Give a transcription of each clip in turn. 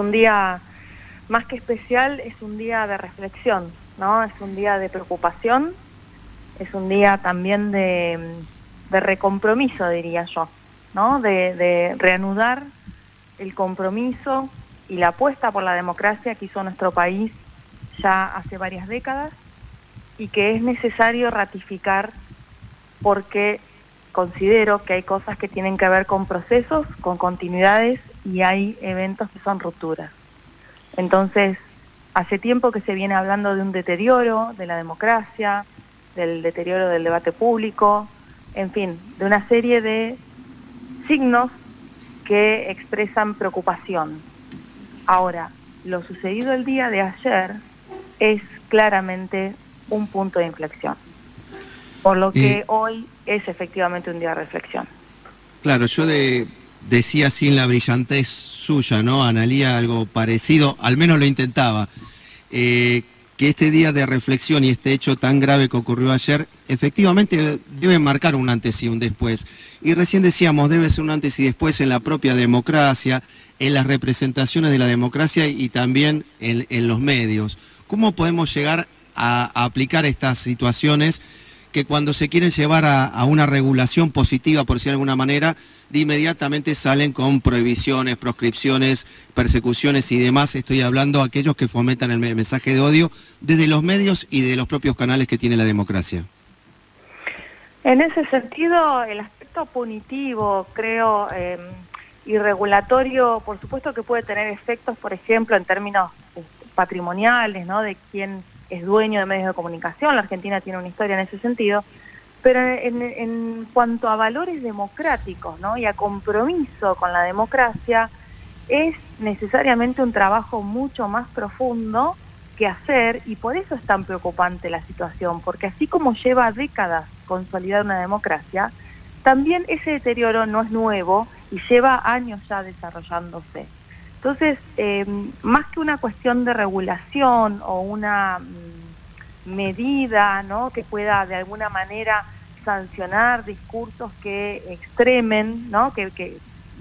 un día más que especial, es un día de reflexión, ¿no? Es un día de preocupación, es un día también de, de recompromiso, diría yo, ¿no? De, de reanudar el compromiso y la apuesta por la democracia que hizo nuestro país ya hace varias décadas y que es necesario ratificar porque considero que hay cosas que tienen que ver con procesos, con continuidades y hay eventos que son rupturas. Entonces, hace tiempo que se viene hablando de un deterioro de la democracia, del deterioro del debate público, en fin, de una serie de signos que expresan preocupación. Ahora, lo sucedido el día de ayer es claramente un punto de inflexión. Por lo que hoy es efectivamente un día de reflexión. Claro, yo de- decía sin la brillantez suya, ¿no? Analía algo parecido, al menos lo intentaba. eh, que este día de reflexión y este hecho tan grave que ocurrió ayer, efectivamente debe marcar un antes y un después. Y recién decíamos, debe ser un antes y después en la propia democracia, en las representaciones de la democracia y también en, en los medios. ¿Cómo podemos llegar a, a aplicar estas situaciones que cuando se quieren llevar a, a una regulación positiva, por decirlo de alguna manera, de inmediatamente salen con prohibiciones, proscripciones, persecuciones y demás. Estoy hablando de aquellos que fomentan el me- mensaje de odio desde los medios y de los propios canales que tiene la democracia. En ese sentido, el aspecto punitivo, creo, eh, y regulatorio, por supuesto que puede tener efectos, por ejemplo, en términos eh, patrimoniales, ¿no? De quién es dueño de medios de comunicación. La Argentina tiene una historia en ese sentido. Pero en, en cuanto a valores democráticos, ¿no? Y a compromiso con la democracia, es necesariamente un trabajo mucho más profundo que hacer y por eso es tan preocupante la situación, porque así como lleva décadas consolidar una democracia, también ese deterioro no es nuevo y lleva años ya desarrollándose. Entonces, eh, más que una cuestión de regulación o una mm, medida ¿no? que pueda de alguna manera sancionar discursos que extremen, ¿no? que,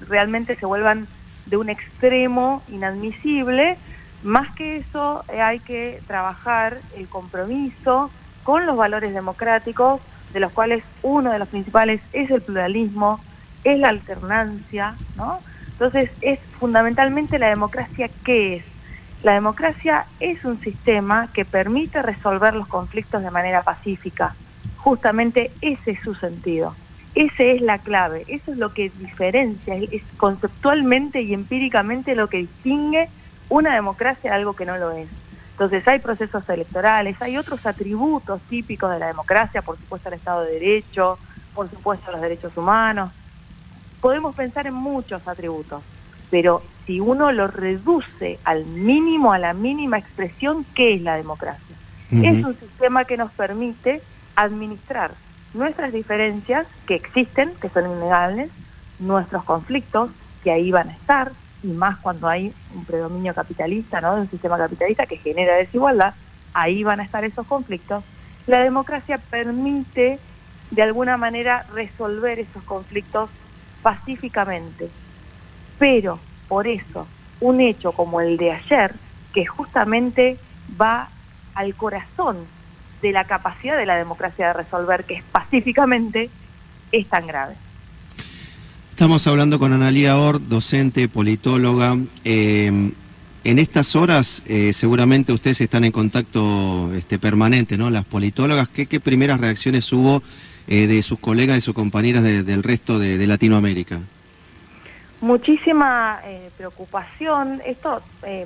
realmente se vuelvan de un extremo inadmisible, más que eso eh, hay que trabajar el compromiso con los valores democráticos, de los cuales uno de los principales es el pluralismo, es la alternancia, ¿no? Entonces es fundamentalmente la democracia qué es. La democracia es un sistema que permite resolver los conflictos de manera pacífica. Justamente ese es su sentido. Esa es la clave, eso es lo que diferencia, es, conceptualmente y empíricamente lo que distingue una democracia de algo que no lo es. Entonces hay procesos electorales, hay otros atributos típicos de la democracia, por supuesto el Estado de Derecho, por supuesto los derechos humanos. Podemos pensar en muchos atributos, pero si uno lo reduce al mínimo, a la mínima expresión, ¿qué es la democracia? Es un sistema que nos permite administrar nuestras diferencias que existen, que son innegables, nuestros conflictos, que ahí van a estar, y más cuando hay un predominio capitalista, ¿no? De un sistema capitalista que genera desigualdad, ahí van a estar esos conflictos. La democracia permite, de alguna manera, resolver esos conflictos pacíficamente. Pero, por eso, un hecho como el de ayer, que justamente va al corazón de la capacidad de la democracia de resolver, que es pacíficamente, es tan grave. Estamos hablando con Analía Or, docente, politóloga. Eh, en estas horas eh, seguramente ustedes están en contacto este, permanente, ¿no? Las politólogas, ¿qué, qué primeras reacciones hubo eh, de sus colegas y sus compañeras de- del resto de, Latinoamérica? Muchísima eh, preocupación. Esto eh,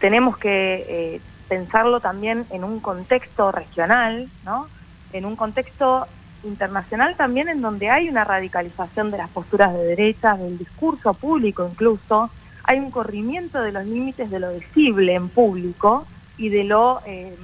tenemos que eh, pensarlo también en un contexto regional, ¿no? En un contexto internacional también en donde hay una radicalización de las posturas de derechas, del discurso público incluso, hay un corrimiento de los límites de lo decible en público y de lo eh,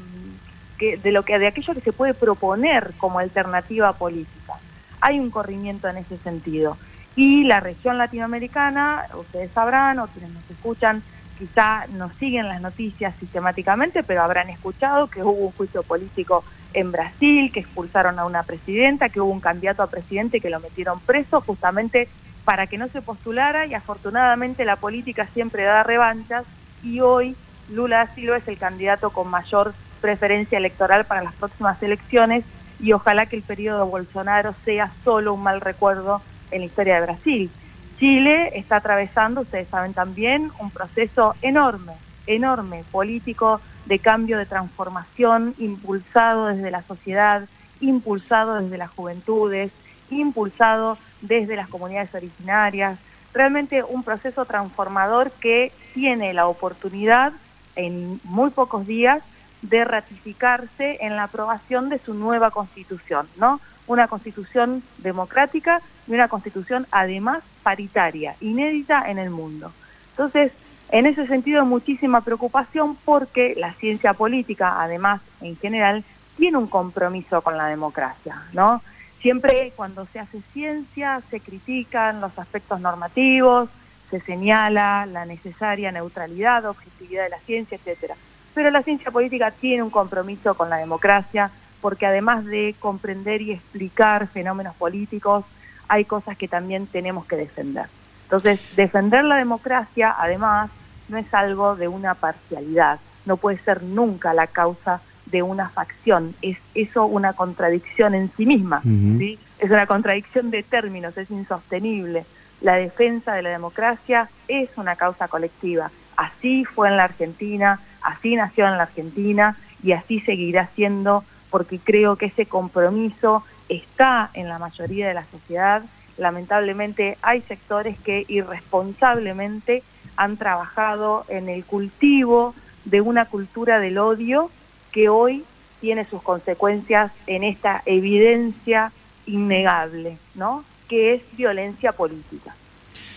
que, de lo que de aquello que se puede proponer como alternativa política. Hay un corrimiento en ese sentido. Y la región latinoamericana, ustedes sabrán, o quienes nos escuchan, quizá no siguen las noticias sistemáticamente, pero habrán escuchado que hubo un juicio político en Brasil, que expulsaron a una presidenta, que hubo un candidato a presidente que lo metieron preso justamente para que no se postulara y afortunadamente la política siempre da revanchas y hoy Lula da Silva es el candidato con mayor preferencia electoral para las próximas elecciones y ojalá que el periodo Bolsonaro sea solo un mal recuerdo en la historia de Brasil. Chile está atravesando, ustedes saben también, un proceso enorme, enorme, político, de cambio, de transformación, impulsado desde la sociedad, impulsado desde las juventudes, impulsado desde las comunidades originarias, realmente un proceso transformador que tiene la oportunidad en muy pocos días de ratificarse en la aprobación de su nueva constitución, ¿no? Una constitución democrática y una constitución además paritaria, inédita en el mundo. Entonces, en ese sentido, muchísima preocupación porque la ciencia política, además, en general, tiene un compromiso con la democracia, ¿no? Siempre cuando se hace ciencia se critican los aspectos normativos, se señala la necesaria neutralidad, objetividad de la ciencia, etcétera. Pero la ciencia política tiene un compromiso con la democracia porque además de comprender y explicar fenómenos políticos, hay cosas que también tenemos que defender. Entonces, defender la democracia, además, no es algo de una parcialidad, no puede ser nunca la causa de una facción. Es eso una contradicción en sí misma, ¿sí? Es una contradicción de términos, es insostenible. La defensa de la democracia es una causa colectiva. Así fue en la Argentina, así nació en la Argentina y así seguirá siendo porque creo que ese compromiso está en la mayoría de la sociedad. Lamentablemente hay sectores que irresponsablemente han trabajado en el cultivo de una cultura del odio que hoy tiene sus consecuencias en esta evidencia innegable, ¿no? Que es violencia política,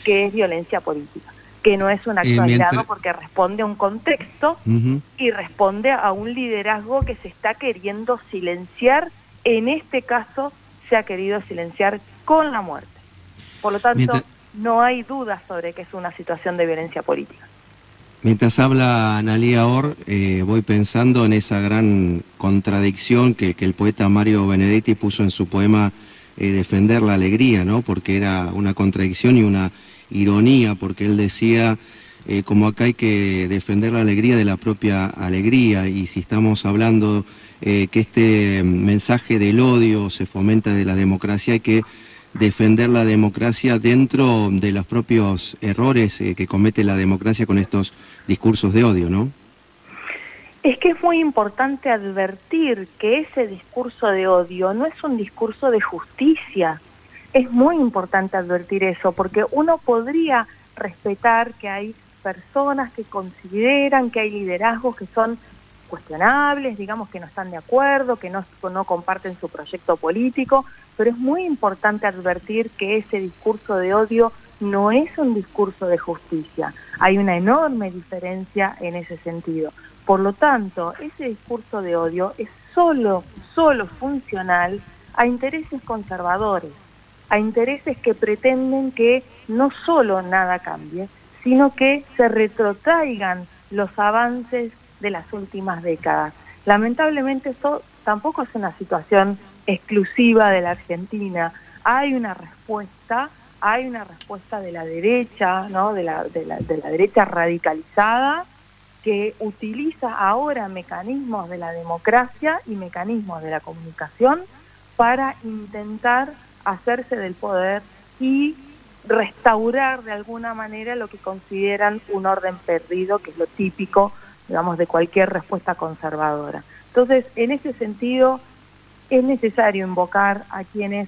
que es violencia política, que no es un acto aislado porque responde a un contexto y responde a un liderazgo que se está queriendo silenciar, en este caso se ha querido silenciar con la muerte. Por lo tanto, no hay duda sobre que es una situación de violencia política. Mientras habla Analia Or, eh, voy pensando en esa gran contradicción que, el poeta Mario Benedetti puso en su poema eh, Defender la Alegría, ¿no? Porque era una contradicción y una ironía, porque él decía, eh, como acá hay que defender la alegría de la propia alegría, y si estamos hablando que este mensaje del odio se fomenta de la democracia, hay que defender la democracia dentro de los propios errores eh, que comete la democracia con estos discursos de odio, ¿no? Es que es muy importante advertir que ese discurso de odio no es un discurso de justicia. Es muy importante advertir eso, porque uno podría respetar que hay personas que consideran que hay liderazgos que son cuestionables, digamos que no están de acuerdo, que no, no comparten su proyecto político, pero es muy importante advertir que ese discurso de odio no es un discurso de justicia. Hay una enorme diferencia en ese sentido. Por lo tanto, ese discurso de odio es solo, solo funcional a intereses conservadores, a intereses que pretenden que no solo nada cambie, sino que se retrotraigan los avances de las últimas décadas. Lamentablemente eso tampoco es una situación exclusiva de la Argentina. Hay una respuesta, hay una respuesta de la derecha, ¿no? de, la, de, la, de la derecha radicalizada, que utiliza ahora mecanismos de la democracia y mecanismos de la comunicación para intentar hacerse del poder y restaurar de alguna manera lo que consideran un orden perdido, que es lo típico digamos, de cualquier respuesta conservadora. Entonces, en ese sentido, es necesario invocar a quienes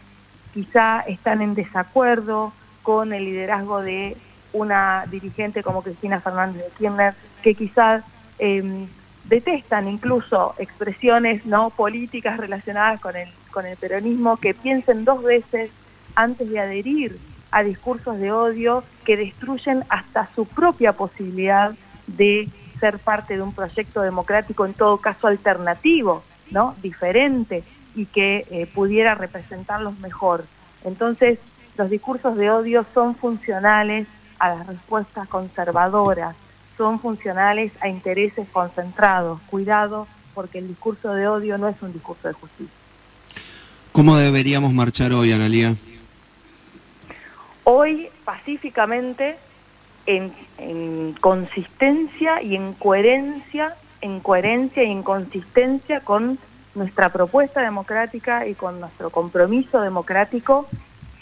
quizá están en desacuerdo con el liderazgo de una dirigente como Cristina Fernández de Kirchner, que quizás em, detestan incluso expresiones no políticas relacionadas con el, con el peronismo, que piensen dos veces antes de adherir a discursos de odio que destruyen hasta su propia posibilidad de ser parte de un proyecto democrático, en todo caso alternativo, ¿no? Diferente y que eh, pudiera representarlos mejor. Entonces, los discursos de odio son funcionales a las respuestas conservadoras, son funcionales a intereses concentrados. Cuidado, porque el discurso de odio no es un discurso de justicia. ¿Cómo deberíamos marchar hoy, Analia? hoy pacíficamente en, en, consistencia y en coherencia, en coherencia y en consistencia con nuestra propuesta democrática y con nuestro compromiso democrático,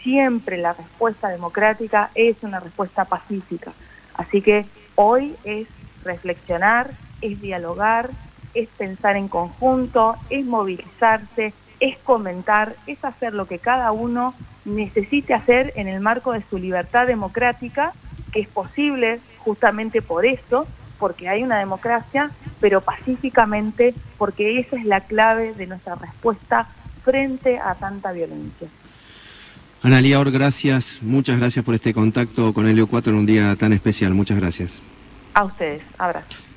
siempre la respuesta democrática es una respuesta pacífica. Así que hoy es reflexionar, es dialogar, es pensar en conjunto, es movilizarse, es comentar, es hacer lo que cada uno necesite hacer en el marco de su libertad democrática, que es posible justamente por eso, porque hay una democracia, pero pacíficamente, porque esa es la clave de nuestra respuesta frente a tanta violencia. Analia Or, gracias, muchas gracias por este contacto con Helio 4 en un día tan especial, muchas gracias. A ustedes, abrazo.